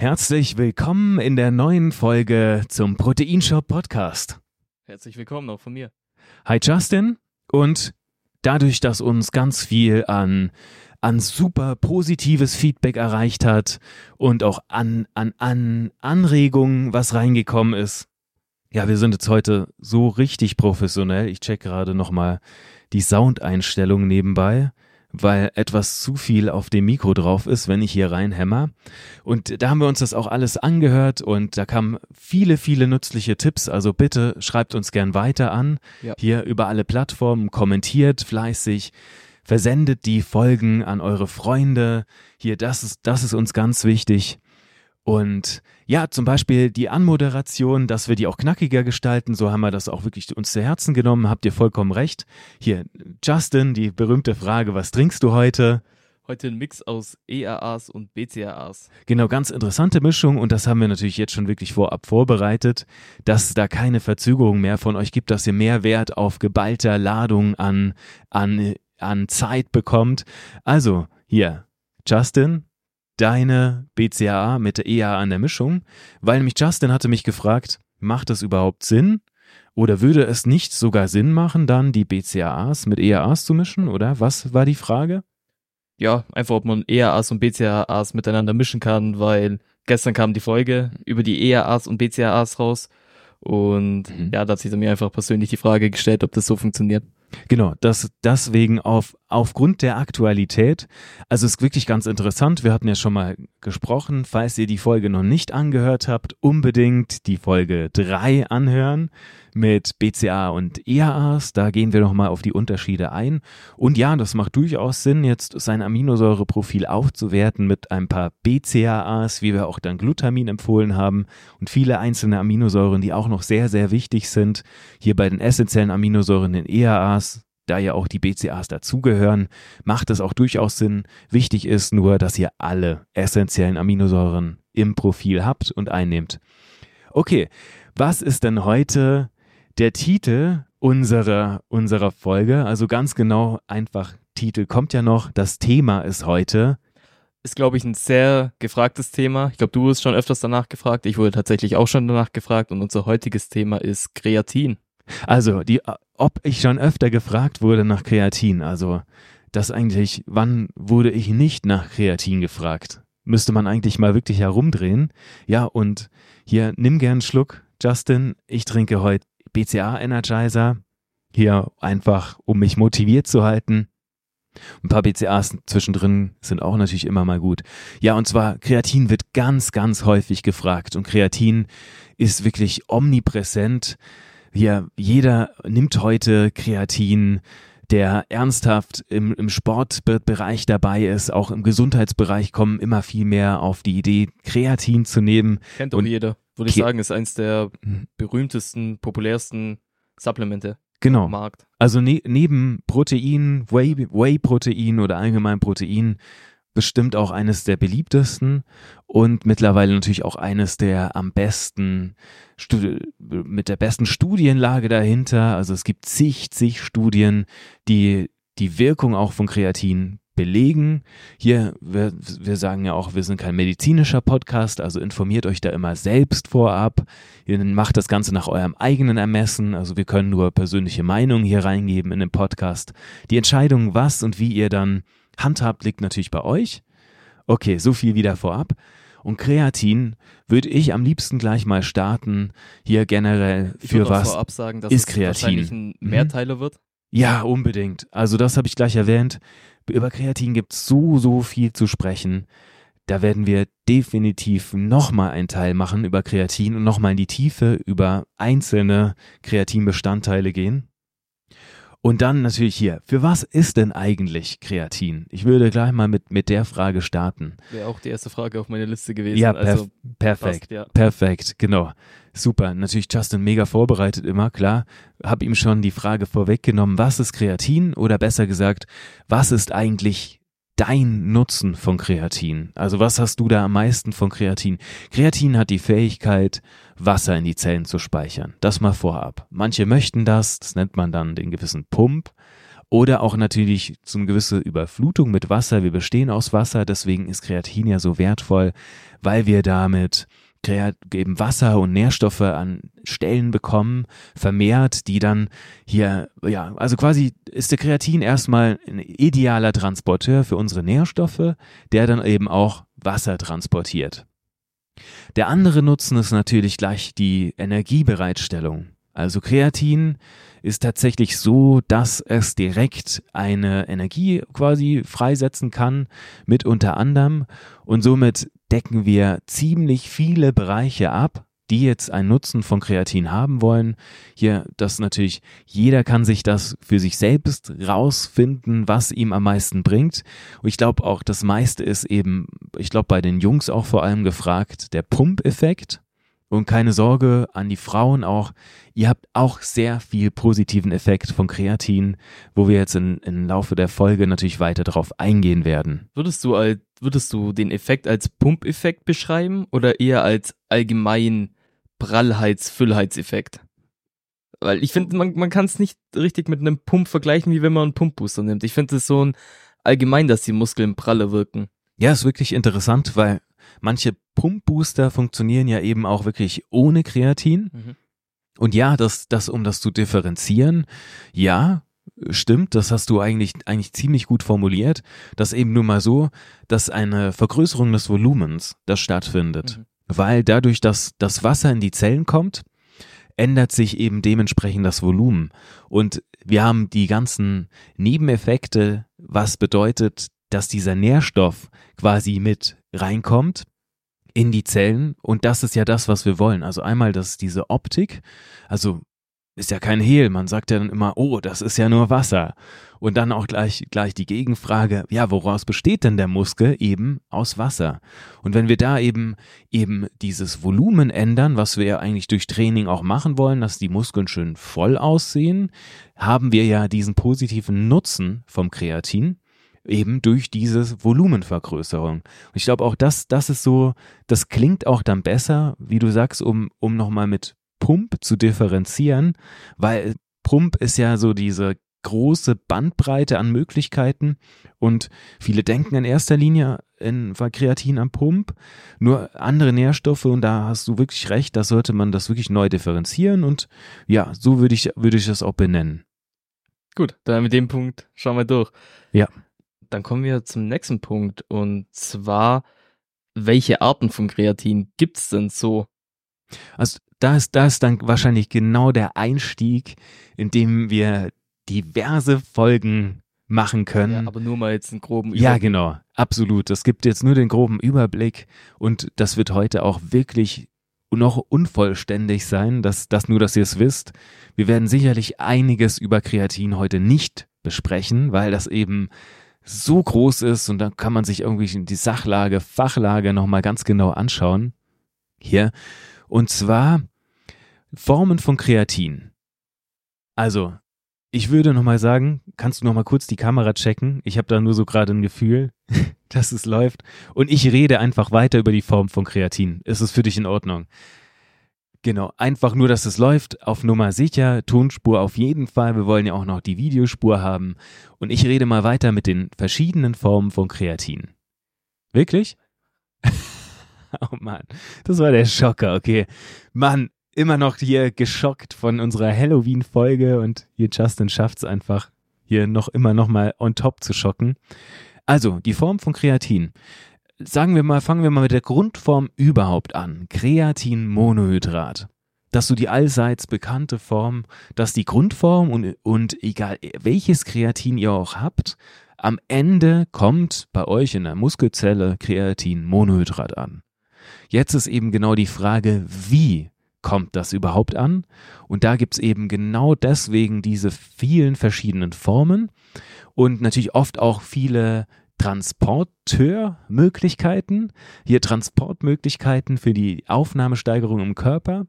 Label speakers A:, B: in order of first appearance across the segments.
A: Herzlich willkommen in der neuen Folge zum Proteinshop Podcast.
B: Herzlich willkommen auch von mir.
A: Hi Justin und dadurch, dass uns ganz viel an an super positives Feedback erreicht hat und auch an, an, an Anregungen, was reingekommen ist. Ja, wir sind jetzt heute so richtig professionell. Ich check gerade nochmal die Soundeinstellung nebenbei weil etwas zu viel auf dem Mikro drauf ist, wenn ich hier reinhämmer. Und da haben wir uns das auch alles angehört und da kamen viele, viele nützliche Tipps. Also bitte schreibt uns gern weiter an. Ja. Hier über alle Plattformen, kommentiert fleißig, versendet die Folgen an eure Freunde. Hier, das ist, das ist uns ganz wichtig. Und ja, zum Beispiel die Anmoderation, dass wir die auch knackiger gestalten, so haben wir das auch wirklich uns zu Herzen genommen, habt ihr vollkommen recht. Hier, Justin, die berühmte Frage, was trinkst du heute?
B: Heute ein Mix aus ERAs und BCAAs.
A: Genau, ganz interessante Mischung und das haben wir natürlich jetzt schon wirklich vorab vorbereitet, dass da keine Verzögerung mehr von euch gibt, dass ihr mehr Wert auf geballter Ladung an, an, an Zeit bekommt. Also, hier, Justin, deine BCAA mit der EA an der Mischung, weil nämlich Justin hatte mich gefragt, macht das überhaupt Sinn? Oder würde es nicht sogar Sinn machen, dann die BCAAs mit EAAs zu mischen? Oder was war die Frage?
B: Ja, einfach ob man EAAs und BCAAs miteinander mischen kann, weil gestern kam die Folge über die EAAs und BCAAs raus. Und mhm. ja, da hat sich dann mir einfach persönlich die Frage gestellt, ob das so funktioniert.
A: Genau, das deswegen auf aufgrund der Aktualität. Also es ist wirklich ganz interessant. Wir hatten ja schon mal gesprochen. Falls ihr die Folge noch nicht angehört habt, unbedingt die Folge 3 anhören mit BCA und EAAs. Da gehen wir nochmal auf die Unterschiede ein. Und ja, das macht durchaus Sinn, jetzt sein Aminosäureprofil aufzuwerten mit ein paar BCAAs, wie wir auch dann Glutamin empfohlen haben und viele einzelne Aminosäuren, die auch noch sehr, sehr wichtig sind. Hier bei den essentiellen Aminosäuren in EAAs, da ja auch die BCAs dazugehören, macht es auch durchaus Sinn. Wichtig ist nur, dass ihr alle essentiellen Aminosäuren im Profil habt und einnehmt. Okay, was ist denn heute der Titel unserer, unserer Folge, also ganz genau einfach Titel kommt ja noch, das Thema ist heute.
B: Ist, glaube ich, ein sehr gefragtes Thema. Ich glaube, du hast schon öfters danach gefragt. Ich wurde tatsächlich auch schon danach gefragt und unser heutiges Thema ist Kreatin.
A: Also, die, ob ich schon öfter gefragt wurde nach Kreatin, also das eigentlich, wann wurde ich nicht nach Kreatin gefragt? Müsste man eigentlich mal wirklich herumdrehen. Ja, und hier, nimm gern einen Schluck, Justin. Ich trinke heute BCA Energizer. Hier einfach, um mich motiviert zu halten. Ein paar BCAs zwischendrin sind auch natürlich immer mal gut. Ja, und zwar Kreatin wird ganz, ganz häufig gefragt und Kreatin ist wirklich omnipräsent. Hier, jeder nimmt heute Kreatin, der ernsthaft im, im Sportbereich dabei ist, auch im Gesundheitsbereich kommen immer viel mehr auf die Idee, Kreatin zu nehmen.
B: Kennt auch jeder würde ich sagen, ist eins der mhm. berühmtesten, populärsten Supplemente.
A: Genau. Markt. Also ne neben Protein, Whey-Protein Whey oder allgemein Protein bestimmt auch eines der beliebtesten und mittlerweile natürlich auch eines der am besten, mit der besten Studienlage dahinter. Also es gibt zig, zig Studien, die die Wirkung auch von Kreatin belegen. Hier, wir, wir sagen ja auch, wir sind kein medizinischer Podcast, also informiert euch da immer selbst vorab. Ihr macht das Ganze nach eurem eigenen Ermessen. Also wir können nur persönliche Meinungen hier reingeben in den Podcast. Die Entscheidung, was und wie ihr dann handhabt, liegt natürlich bei euch. Okay, so viel wieder vorab. Und Kreatin würde ich am liebsten gleich mal starten. Hier generell für was
B: vorab sagen, dass
A: ist
B: es
A: Kreatin
B: wahrscheinlich ein mhm. Mehrteiler wird.
A: Ja, unbedingt. Also das habe ich gleich erwähnt. Über Kreatin gibt es so, so viel zu sprechen. Da werden wir definitiv nochmal einen Teil machen über Kreatin und nochmal in die Tiefe über einzelne Kreatinbestandteile gehen. Und dann natürlich hier, für was ist denn eigentlich Kreatin? Ich würde gleich mal mit, mit der Frage starten.
B: Wäre auch die erste Frage auf meiner Liste gewesen.
A: Ja, perf also, perfekt, passt, ja. perfekt, genau. Super, natürlich Justin mega vorbereitet immer, klar. Hab ihm schon die Frage vorweggenommen, was ist Kreatin? Oder besser gesagt, was ist eigentlich dein Nutzen von Kreatin? Also was hast du da am meisten von Kreatin? Kreatin hat die Fähigkeit, Wasser in die Zellen zu speichern. Das mal vorab. Manche möchten das, das nennt man dann den gewissen Pump. Oder auch natürlich so eine gewisse Überflutung mit Wasser. Wir bestehen aus Wasser, deswegen ist Kreatin ja so wertvoll, weil wir damit eben Wasser und Nährstoffe an Stellen bekommen, vermehrt, die dann hier, ja, also quasi ist der Kreatin erstmal ein idealer Transporteur für unsere Nährstoffe, der dann eben auch Wasser transportiert. Der andere Nutzen ist natürlich gleich die Energiebereitstellung. Also Kreatin ist tatsächlich so, dass es direkt eine Energie quasi freisetzen kann, mit unter anderem. Und somit decken wir ziemlich viele Bereiche ab, die jetzt einen Nutzen von Kreatin haben wollen. Hier, das natürlich, jeder kann sich das für sich selbst rausfinden, was ihm am meisten bringt. Und ich glaube auch, das meiste ist eben, ich glaube, bei den Jungs auch vor allem gefragt, der Pumpeffekt. Und keine Sorge an die Frauen auch, ihr habt auch sehr viel positiven Effekt von Kreatin, wo wir jetzt im Laufe der Folge natürlich weiter darauf eingehen werden.
B: Würdest du, als, würdest du den Effekt als Pumpeffekt beschreiben oder eher als allgemein Prallheits-Füllheitseffekt? Weil ich finde, man, man kann es nicht richtig mit einem Pump vergleichen, wie wenn man einen Pumpbooster nimmt. Ich finde es so ein allgemein, dass die Muskeln praller wirken.
A: Ja, ist wirklich interessant, weil manche Pumpbooster funktionieren ja eben auch wirklich ohne Kreatin. Mhm. Und ja, das, das, um das zu differenzieren, ja, stimmt, das hast du eigentlich, eigentlich ziemlich gut formuliert, dass eben nur mal so, dass eine Vergrößerung des Volumens, das stattfindet. Mhm. Weil dadurch, dass das Wasser in die Zellen kommt, ändert sich eben dementsprechend das Volumen. Und wir haben die ganzen Nebeneffekte, was bedeutet, dass dieser Nährstoff quasi mit reinkommt in die Zellen und das ist ja das, was wir wollen. Also einmal das diese Optik, also ist ja kein Hehl, man sagt ja dann immer, oh, das ist ja nur Wasser. Und dann auch gleich, gleich die Gegenfrage, ja, woraus besteht denn der Muskel? Eben aus Wasser. Und wenn wir da eben, eben dieses Volumen ändern, was wir ja eigentlich durch Training auch machen wollen, dass die Muskeln schön voll aussehen, haben wir ja diesen positiven Nutzen vom Kreatin eben durch diese Volumenvergrößerung. Und ich glaube auch, das, das ist so, das klingt auch dann besser, wie du sagst, um, um nochmal mit Pump zu differenzieren, weil Pump ist ja so diese große Bandbreite an Möglichkeiten und viele denken in erster Linie in Kreatin am Pump, nur andere Nährstoffe und da hast du wirklich recht, da sollte man das wirklich neu differenzieren und ja, so würde ich, würde ich das auch benennen.
B: Gut, dann mit dem Punkt schauen wir durch.
A: Ja
B: dann kommen wir zum nächsten Punkt und zwar, welche Arten von Kreatin gibt's denn so?
A: Also da ist das dann wahrscheinlich genau der Einstieg, in dem wir diverse Folgen machen können. Ja,
B: aber nur mal jetzt einen groben Überblick.
A: Ja, genau, absolut. Es gibt jetzt nur den groben Überblick und das wird heute auch wirklich noch unvollständig sein, dass das nur, dass ihr es wisst. Wir werden sicherlich einiges über Kreatin heute nicht besprechen, weil das eben so groß ist und dann kann man sich irgendwie die Sachlage, Fachlage nochmal ganz genau anschauen. Hier. Und zwar Formen von Kreatin. Also, ich würde nochmal sagen, kannst du nochmal kurz die Kamera checken? Ich habe da nur so gerade ein Gefühl, dass es läuft. Und ich rede einfach weiter über die Form von Kreatin. Ist es für dich in Ordnung? Genau, einfach nur, dass es läuft, auf Nummer sicher, Tonspur auf jeden Fall, wir wollen ja auch noch die Videospur haben und ich rede mal weiter mit den verschiedenen Formen von Kreatin. Wirklich? oh Mann, das war der Schocker, okay. Mann, immer noch hier geschockt von unserer Halloween-Folge und hier Justin schafft es einfach, hier noch immer noch mal on top zu schocken. Also, die Form von Kreatin sagen wir mal, fangen wir mal mit der Grundform überhaupt an. Kreatinmonohydrat. Das ist so die allseits bekannte Form, dass die Grundform und, und egal welches Kreatin ihr auch habt, am Ende kommt bei euch in der Muskelzelle Kreatinmonohydrat an. Jetzt ist eben genau die Frage, wie kommt das überhaupt an? Und da gibt's eben genau deswegen diese vielen verschiedenen Formen und natürlich oft auch viele Transporteurmöglichkeiten, hier Transportmöglichkeiten für die Aufnahmesteigerung im Körper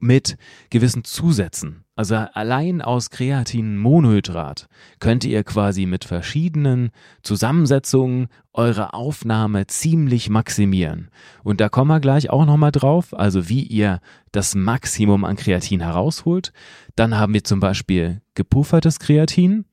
A: mit gewissen Zusätzen. Also allein aus Kreatinmonohydrat könnt ihr quasi mit verschiedenen Zusammensetzungen eure Aufnahme ziemlich maximieren. Und da kommen wir gleich auch nochmal drauf, also wie ihr das Maximum an Kreatin herausholt. Dann haben wir zum Beispiel gepuffertes Kreatin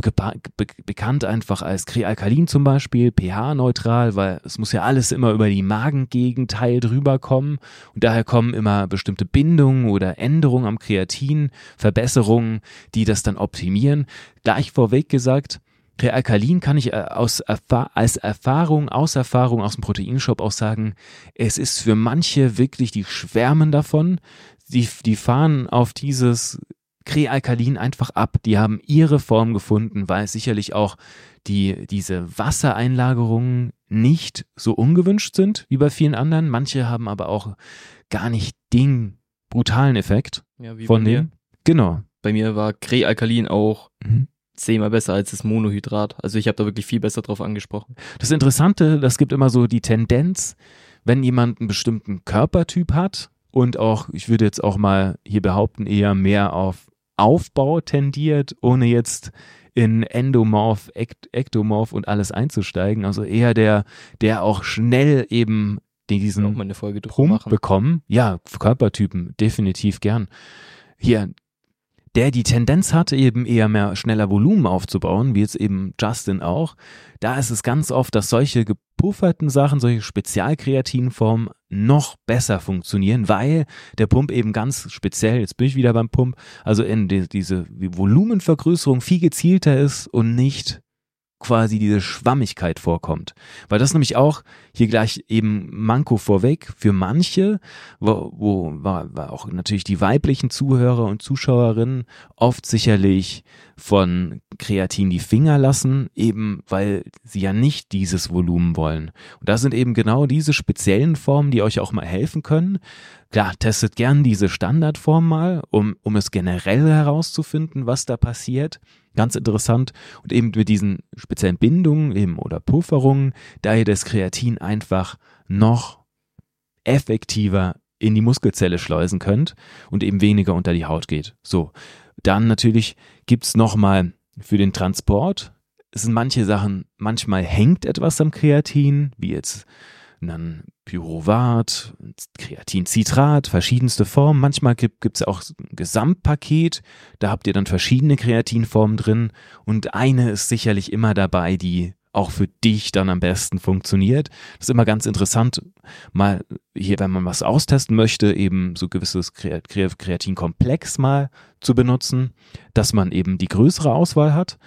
A: bekannt einfach als Krealkalin zum Beispiel, pH-neutral, weil es muss ja alles immer über die Magengegend Teil drüber kommen und daher kommen immer bestimmte Bindungen oder Änderungen am Kreatin, Verbesserungen, die das dann optimieren. Gleich vorweg gesagt, Krealkalin kann ich äh, aus als Erfahrung, aus Erfahrung aus dem Proteinshop auch sagen, es ist für manche wirklich, die schwärmen davon, die, die fahren auf dieses Krealkalin einfach ab. Die haben ihre Form gefunden, weil sicherlich auch die, diese Wassereinlagerungen nicht so ungewünscht sind wie bei vielen anderen. Manche haben aber auch gar nicht den brutalen Effekt
B: ja, wie
A: von dem.
B: mir.
A: Genau.
B: Bei mir war Krealkalin auch
A: Mhm.
B: zehnmal besser als das Monohydrat. Also ich habe da wirklich viel besser drauf angesprochen.
A: Das Interessante, das gibt immer so die Tendenz, wenn jemand einen bestimmten Körpertyp hat und auch, ich würde jetzt auch mal hier behaupten, eher mehr auf Aufbau tendiert, ohne jetzt in Endomorph, Ekt Ektomorph und alles einzusteigen. Also eher der, der auch schnell eben diesen
B: auch mal eine Folge
A: Pump bekommen. Ja, Körpertypen, definitiv gern. Hier, der die Tendenz hatte, eben eher mehr schneller Volumen aufzubauen, wie jetzt eben Justin auch, da ist es ganz oft, dass solche gepufferten Sachen, solche Spezialkreatinformen noch besser funktionieren, weil der Pump eben ganz speziell, jetzt bin ich wieder beim Pump, also in die, diese Volumenvergrößerung viel gezielter ist und nicht quasi diese Schwammigkeit vorkommt. Weil das nämlich auch hier gleich eben Manko vorweg für manche, wo, wo war, war auch natürlich die weiblichen Zuhörer und Zuschauerinnen oft sicherlich von Kreatin die Finger lassen, eben weil sie ja nicht dieses Volumen wollen. Und das sind eben genau diese speziellen Formen, die euch auch mal helfen können. Klar, testet gern diese Standardform mal, um, um es generell herauszufinden, was da passiert. Ganz interessant. Und eben mit diesen speziellen Bindungen eben oder Pufferungen, da ihr das Kreatin einfach noch effektiver in die Muskelzelle schleusen könnt und eben weniger unter die Haut geht. So, dann natürlich gibt's noch mal für den Transport, es sind manche Sachen, manchmal hängt etwas am Kreatin, wie jetzt dann Pyruvat, Kreatincitrat, verschiedenste Formen. Manchmal gibt es auch ein Gesamtpaket, da habt ihr dann verschiedene Kreatinformen drin und eine ist sicherlich immer dabei, die auch für dich dann am besten funktioniert. Das ist immer ganz interessant, mal hier, wenn man was austesten möchte, eben so gewisses Kre- Kre- Kreatinkomplex mal zu benutzen, dass man eben die größere Auswahl hat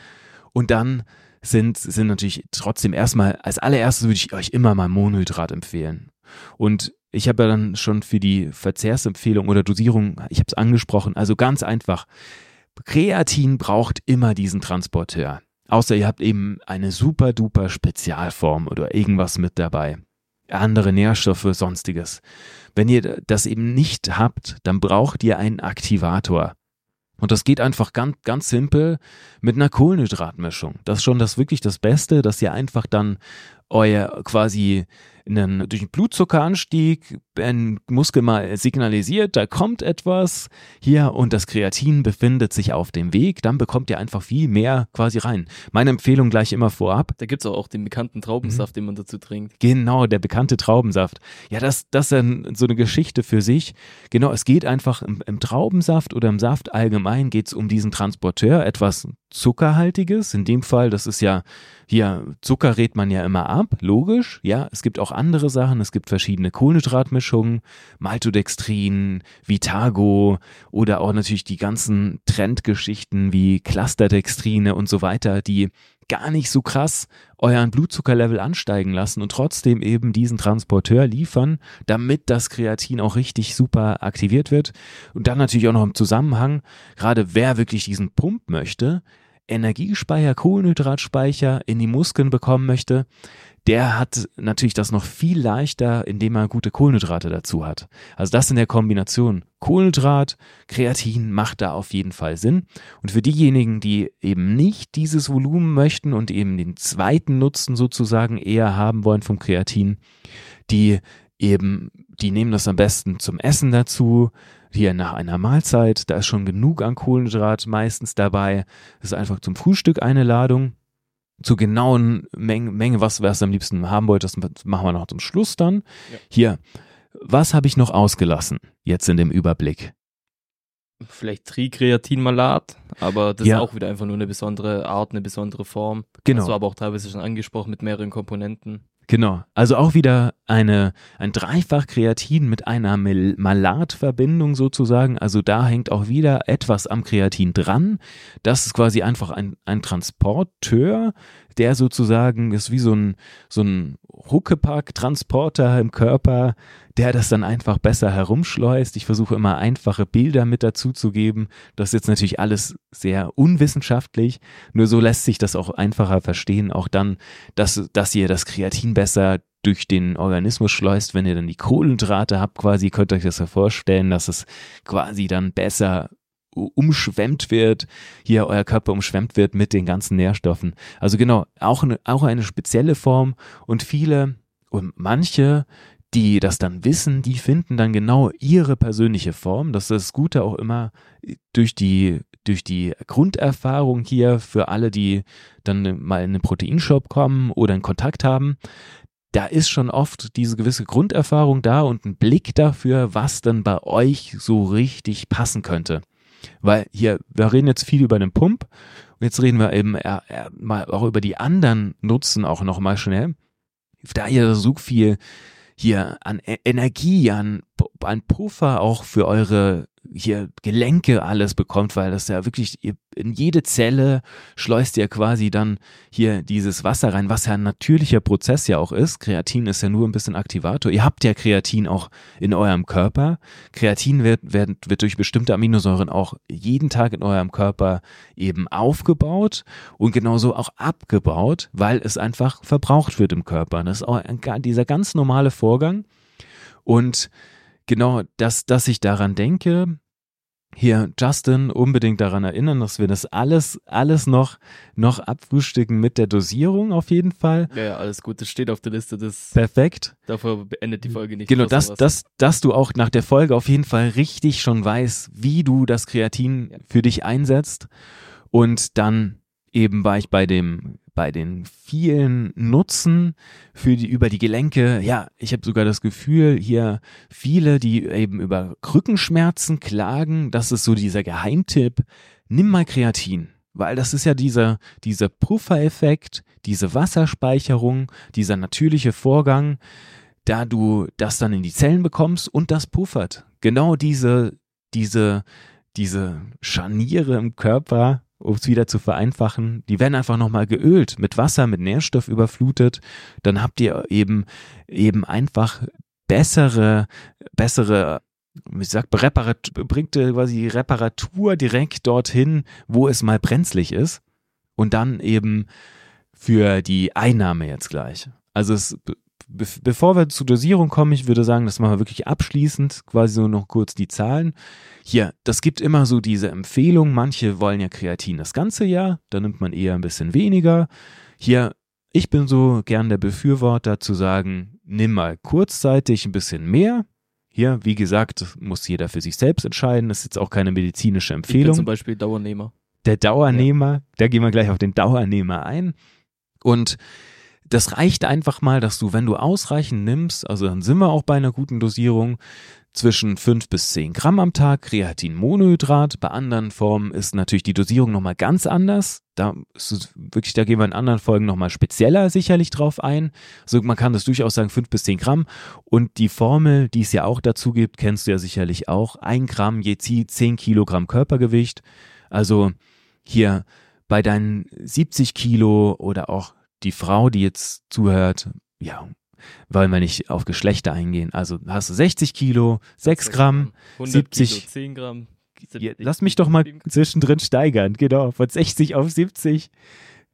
A: und dann sind, sind natürlich trotzdem erstmal, als allererstes würde ich euch immer mal Monohydrat empfehlen. Und ich habe ja dann schon für die Verzehrsempfehlung oder Dosierung, ich habe es angesprochen, also ganz einfach. Kreatin braucht immer diesen Transporteur. Außer ihr habt eben eine super duper Spezialform oder irgendwas mit dabei. Andere Nährstoffe, sonstiges. Wenn ihr das eben nicht habt, dann braucht ihr einen Aktivator. Und das geht einfach ganz, ganz simpel mit einer Kohlenhydratmischung. Das ist schon das wirklich das Beste, dass ihr einfach dann euer quasi einen, durch einen Blutzuckeranstieg ein Muskel mal signalisiert, da kommt etwas hier und das Kreatin befindet sich auf dem Weg, dann bekommt ihr einfach viel mehr quasi rein. Meine Empfehlung gleich immer vorab,
B: Da gibt's auch, auch den bekannten Traubensaft, den man dazu trinkt.
A: Genau, der bekannte Traubensaft. Ja, das, das ist dann so eine Geschichte für sich. Genau, es geht einfach im, im Traubensaft oder im Saft allgemein geht es um diesen Transporteur, etwas Zuckerhaltiges. In dem Fall, das ist ja, hier, Zucker rät man ja immer ab, logisch. Ja, es gibt auch andere Sachen. Es gibt verschiedene Kohlenhydratmischungen, Maltodextrin, Vitago oder auch natürlich die ganzen Trendgeschichten wie Clusterdextrine und so weiter, die gar nicht so krass euren Blutzuckerlevel ansteigen lassen und trotzdem eben diesen Transporteur liefern, damit das Kreatin auch richtig super aktiviert wird. Und dann natürlich auch noch im Zusammenhang, gerade wer wirklich diesen Pump möchte, Energiespeicher, Kohlenhydratspeicher in die Muskeln bekommen möchte, der hat natürlich das noch viel leichter, indem er gute Kohlenhydrate dazu hat. Also das in der Kombination Kohlenhydrat, Kreatin macht da auf jeden Fall Sinn. Und für diejenigen, die eben nicht dieses Volumen möchten und eben den zweiten Nutzen sozusagen eher haben wollen vom Kreatin, die eben, die nehmen das am besten zum Essen dazu, hier nach einer Mahlzeit, da ist schon genug an Kohlenhydrat meistens dabei. Das ist einfach zum Frühstück eine Ladung. Zur genauen Menge, Menge was es am liebsten haben wollt, das machen wir noch zum Schluss dann.
B: Ja.
A: Hier, was habe ich noch ausgelassen jetzt in dem Überblick?
B: Vielleicht Trikreatinmalat, aber das ja. ist auch wieder einfach nur eine besondere Art, eine besondere Form.
A: Genau.
B: Das war aber auch teilweise schon angesprochen mit mehreren Komponenten.
A: Genau. Also auch wieder eine, ein Dreifach Kreatin mit einer Malatverbindung sozusagen. Also da hängt auch wieder etwas am Kreatin dran. Das ist quasi einfach ein, ein Transporteur, der sozusagen ist wie so ein, so ein Huckepack-Transporter im Körper, der das dann einfach besser herumschleust. Ich versuche immer einfache Bilder mit dazu zu geben. Das ist jetzt natürlich alles sehr unwissenschaftlich, nur so lässt sich das auch einfacher verstehen. Auch dann, dass, dass ihr das Kreatin besser durch den Organismus schleust, wenn ihr dann die Kohlendrahte habt, quasi, könnt ihr euch das ja vorstellen, dass es quasi dann besser umschwemmt wird, hier euer Körper umschwemmt wird mit den ganzen Nährstoffen. Also genau, auch eine, auch eine spezielle Form und viele und manche, die das dann wissen, die finden dann genau ihre persönliche Form. Das ist das Gute auch immer durch die, durch die Grunderfahrung hier für alle, die dann mal in einen Proteinshop kommen oder in Kontakt haben. Da ist schon oft diese gewisse Grunderfahrung da und ein Blick dafür, was dann bei euch so richtig passen könnte. Weil hier, wir reden jetzt viel über den Pump und jetzt reden wir eben äh, äh, mal auch über die anderen Nutzen auch nochmal schnell. Da ihr so viel hier an e Energie, an, an Puffer auch für eure hier Gelenke alles bekommt, weil das ja wirklich in jede Zelle schleust ihr quasi dann hier dieses Wasser rein, was ja ein natürlicher Prozess ja auch ist. Kreatin ist ja nur ein bisschen Aktivator. Ihr habt ja Kreatin auch in eurem Körper. Kreatin wird, wird, wird durch bestimmte Aminosäuren auch jeden Tag in eurem Körper eben aufgebaut und genauso auch abgebaut, weil es einfach verbraucht wird im Körper. Das ist auch ein, dieser ganz normale Vorgang. Und genau, dass, dass ich daran denke, hier Justin unbedingt daran erinnern, dass wir das alles, alles noch, noch abfrühstücken mit der Dosierung auf jeden Fall.
B: Ja, ja, alles gut, das steht auf der Liste. Das
A: Perfekt.
B: Dafür beendet die Folge nicht.
A: Genau, dass, dass, dass du auch nach der Folge auf jeden Fall richtig schon weißt, wie du das Kreatin für dich einsetzt. Und dann eben war ich bei dem bei den vielen Nutzen für die über die Gelenke. Ja, ich habe sogar das Gefühl, hier viele, die eben über Rückenschmerzen klagen, das ist so dieser Geheimtipp. Nimm mal Kreatin, weil das ist ja dieser dieser Puffereffekt, diese Wasserspeicherung, dieser natürliche Vorgang, da du das dann in die Zellen bekommst und das puffert. Genau diese diese diese Scharniere im Körper um es wieder zu vereinfachen, die werden einfach nochmal geölt, mit Wasser, mit Nährstoff überflutet. Dann habt ihr eben, eben einfach be bevor wir zur Dosierung kommen, ich würde sagen, das machen wir wirklich abschließend, quasi so noch kurz die Zahlen. Hier, das gibt immer so diese Empfehlung. Manche wollen ja Kreatin das ganze Jahr, da nimmt man eher ein bisschen weniger. Hier, ich bin so gern der Befürworter zu sagen, nimm mal kurzzeitig ein bisschen mehr. Hier, wie gesagt, muss jeder für sich selbst entscheiden. Das ist jetzt auch keine medizinische Empfehlung. Ich bin
B: zum Beispiel Dauernehmer.
A: Der Dauernehmer, ja. da gehen wir gleich auf den Dauernehmer ein. Und das reicht einfach mal, dass du, wenn du ausreichend nimmst, also dann sind wir auch bei einer guten Dosierung, zwischen 5 bis 10 Gramm am Tag Kreatinmonohydrat. Bei anderen Formen ist natürlich die Dosierung nochmal ganz anders. Da ist wirklich, da gehen wir in anderen Folgen nochmal spezieller sicherlich drauf ein. Also man kann das durchaus sagen 5 bis 10 Gramm. Und die Formel, die es ja auch dazu gibt, kennst du ja sicherlich auch. 1 Gramm je 10 Kilogramm Körpergewicht. Also hier bei deinen 70 Kilo oder auch die Frau, die jetzt zuhört, ja, wollen wir nicht auf Geschlechter eingehen. Also hast du 60 Kilo, 6 Gramm, 70
B: Kilo, 10 Gramm.
A: Ja, lass mich doch mal zwischendrin steigern, genau, von 60 auf 70.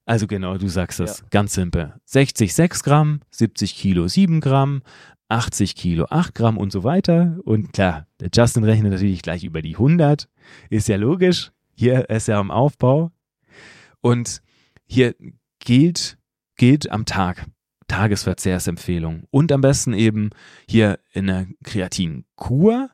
A: Also genau, du sagst das, ja. ganz simpel. 60 6 Gramm, 70 Kilo 7 Gramm, 80 Kilo 8 Gramm und so weiter. Und klar, der Justin rechnet natürlich gleich über die 100. Ist ja logisch. Hier ist er am Aufbau. Und hier gilt gilt am Tag. Tagesverzehrsempfehlung. Und am besten eben hier in der Kreatinkur.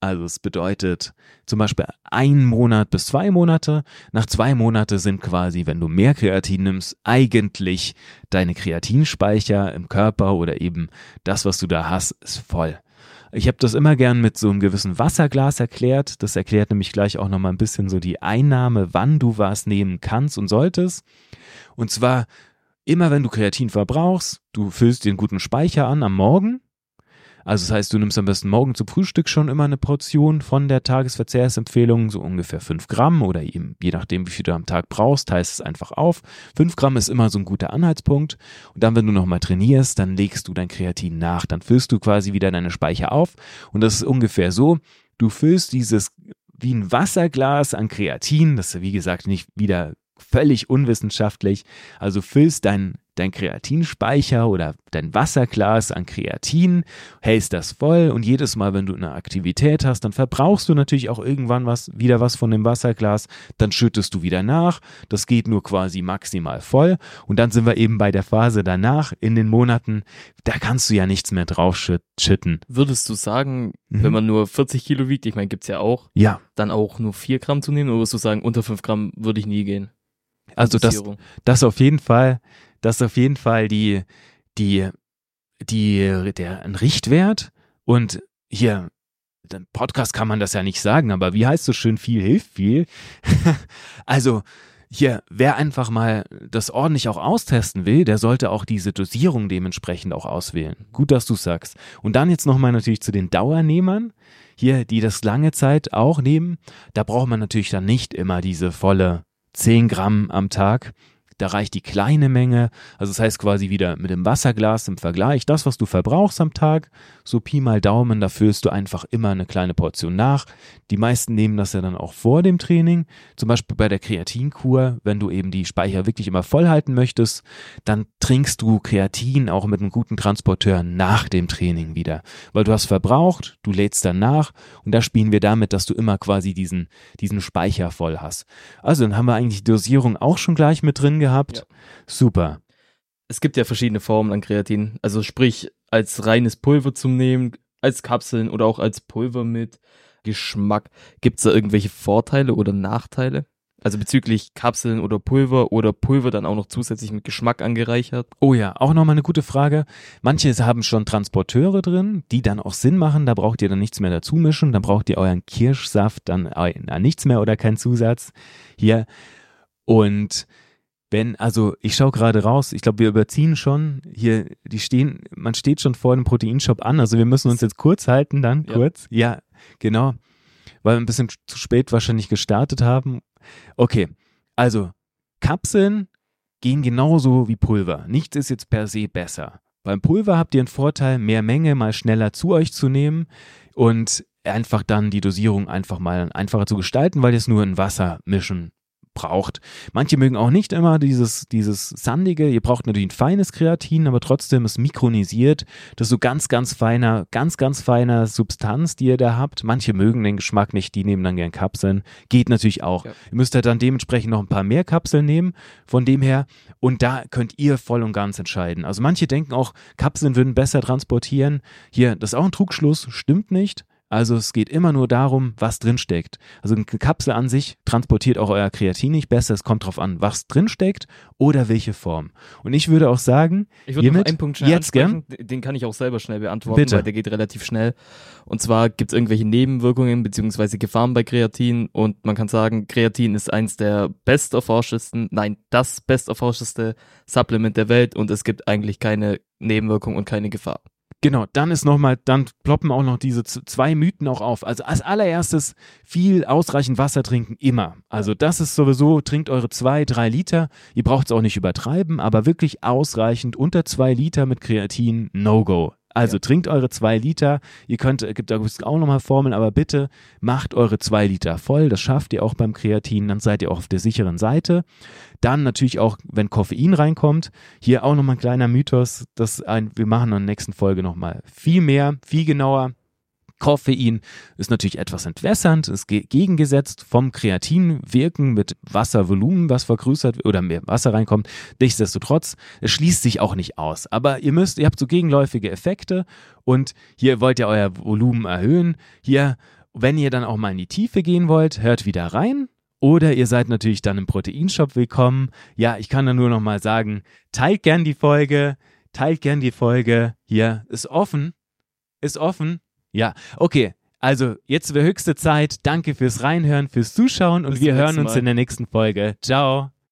A: Also es bedeutet zum Beispiel ein Monat bis zwei Monate. Nach zwei Monate sind quasi, wenn du mehr Kreatin nimmst, eigentlich deine Kreatinspeicher im Körper oder eben das, was du da hast, ist voll. Ich habe das immer gern mit so einem gewissen Wasserglas erklärt. Das erklärt nämlich gleich auch nochmal ein bisschen so die Einnahme, wann du was nehmen kannst und solltest. Und zwar immer, wenn du Kreatin verbrauchst, du füllst den guten Speicher an am Morgen also das heißt, du nimmst am besten morgen zum Frühstück schon immer eine Portion von der Tagesverzehrsempfehlung, so ungefähr 5 Gramm oder eben je nachdem, wie viel du am Tag brauchst, teilst es einfach auf. 5 Gramm ist immer so ein guter Anhaltspunkt. Und dann, wenn du nochmal trainierst, dann legst du dein Kreatin nach. Dann füllst du quasi wieder deine Speicher auf. Und das ist ungefähr so, du füllst dieses wie ein Wasserglas an Kreatin, das ist wie gesagt nicht wieder völlig unwissenschaftlich. Also füllst dein dein Kreatinspeicher oder dein Wasserglas an Kreatin, hältst das voll und jedes Mal, wenn du eine Aktivität hast, dann verbrauchst du natürlich auch irgendwann was, wieder was von dem Wasserglas, dann schüttest du wieder nach, das geht nur quasi maximal voll und dann sind wir eben bei der Phase danach in den Monaten, da kannst du ja nichts mehr draufschütten.
B: Würdest du sagen, mhm. wenn man nur 40 Kilo wiegt, ich meine, gibt's ja auch,
A: ja.
B: dann auch nur 4 Gramm zu nehmen oder würdest du sagen, unter 5 Gramm würde ich nie gehen?
A: Also das, das auf jeden Fall das ist auf jeden Fall die, die, die, der, ein Richtwert. Und hier, im Podcast kann man das ja nicht sagen, aber wie heißt so schön, viel hilft viel. also, hier, wer einfach mal das ordentlich auch austesten will, der sollte auch diese Dosierung dementsprechend auch auswählen. Gut, dass du sagst. Und dann jetzt nochmal natürlich zu den Dauernehmern, hier, die das lange Zeit auch nehmen. Da braucht man natürlich dann nicht immer diese volle 10 Gramm am Tag, da reicht die kleine Menge, also das heißt quasi wieder mit dem Wasserglas im Vergleich, das, was du verbrauchst am Tag, so Pi mal Daumen, da füllst du einfach immer eine kleine Portion nach. Die meisten nehmen das ja dann auch vor dem Training, zum Beispiel bei der Kreatinkur, wenn du eben die Speicher wirklich immer voll halten möchtest, dann trinkst du Kreatin auch mit einem guten Transporteur nach dem Training wieder, weil du hast verbraucht, du lädst dann nach und da spielen wir damit, dass du immer quasi diesen, diesen Speicher voll hast. Also dann haben wir eigentlich die Dosierung auch schon gleich mit drin gehabt. Ja. Super.
B: Es gibt ja verschiedene Formen an Kreatin. Also sprich, als reines Pulver zum Nehmen, als Kapseln oder auch als Pulver mit Geschmack. Gibt es da irgendwelche Vorteile oder Nachteile? Also bezüglich Kapseln oder Pulver oder Pulver dann auch noch zusätzlich mit Geschmack angereichert?
A: Oh ja, auch nochmal eine gute Frage. Manche haben schon Transporteure drin, die dann auch Sinn machen. Da braucht ihr dann nichts mehr dazu mischen. Dann braucht ihr euren Kirschsaft dann äh, nichts mehr oder keinen Zusatz. Hier. Und wenn, also ich schaue gerade raus, ich glaube, wir überziehen schon. Hier, die stehen, man steht schon vor dem Proteinshop an, also wir müssen uns jetzt kurz halten, dann ja. kurz. Ja, genau. Weil wir ein bisschen zu spät wahrscheinlich gestartet haben. Okay, also Kapseln gehen genauso wie Pulver. Nichts ist jetzt per se besser. Beim Pulver habt ihr einen Vorteil, mehr Menge mal schneller zu euch zu nehmen und einfach dann die Dosierung einfach mal einfacher zu gestalten, weil ihr es nur in Wasser mischen braucht. Manche mögen auch nicht immer dieses, dieses sandige. Ihr braucht natürlich ein feines Kreatin, aber trotzdem ist mikronisiert. Das ist so ganz, ganz feiner, ganz, ganz feiner Substanz, die ihr da habt. Manche mögen den Geschmack nicht, die nehmen dann gern Kapseln. Geht natürlich auch. Ja. Ihr müsst halt dann dementsprechend noch ein paar mehr Kapseln nehmen. Von dem her. Und da könnt ihr voll und ganz entscheiden. Also manche denken auch, Kapseln würden besser transportieren. Hier, das ist auch ein Trugschluss. Stimmt nicht. Also es geht immer nur darum, was drinsteckt. Also eine Kapsel an sich transportiert auch euer Kreatin nicht besser. Es kommt darauf an, was drinsteckt oder welche Form. Und ich würde auch sagen,
B: ich würde hiermit, einen Punkt schnell jetzt gern. Den kann ich auch selber schnell beantworten, Bitte. weil der geht relativ schnell. Und zwar gibt es irgendwelche Nebenwirkungen bzw. Gefahren bei Kreatin und man kann sagen, Kreatin ist eins der besterforschesten, nein, das besterforscheste Supplement der Welt und es gibt eigentlich keine Nebenwirkung und keine Gefahr.
A: Genau, dann ist nochmal, dann ploppen auch noch diese zwei Mythen auch auf. Also als allererstes viel ausreichend Wasser trinken immer. Also das ist sowieso, trinkt eure zwei, drei Liter. Ihr braucht es auch nicht übertreiben, aber wirklich ausreichend unter zwei Liter mit Kreatin, no go. Also ja. trinkt eure zwei Liter. Ihr könnt, gibt da auch nochmal Formeln, aber bitte macht eure zwei Liter voll. Das schafft ihr auch beim Kreatin. Dann seid ihr auch auf der sicheren Seite. Dann natürlich auch, wenn Koffein reinkommt. Hier auch nochmal ein kleiner Mythos. Das ein, wir machen in der nächsten Folge nochmal viel mehr, viel genauer. Koffein ist natürlich etwas entwässernd, ist gegengesetzt vom Kreatinwirken mit Wasservolumen, was vergrößert oder mehr Wasser reinkommt. Nichtsdestotrotz, es schließt sich auch nicht aus. Aber ihr müsst, ihr habt so gegenläufige Effekte und hier wollt ihr euer Volumen erhöhen. Hier, wenn ihr dann auch mal in die Tiefe gehen wollt, hört wieder rein. Oder ihr seid natürlich dann im Proteinshop willkommen. Ja, ich kann da nur noch mal sagen, teilt gern die Folge, teilt gern die Folge. Hier ist offen, ist offen Ja, okay. Also, jetzt wäre höchste Zeit. Danke fürs Reinhören, fürs Zuschauen und
B: Bis
A: wir hören uns
B: Mal.
A: in der nächsten Folge. Ciao.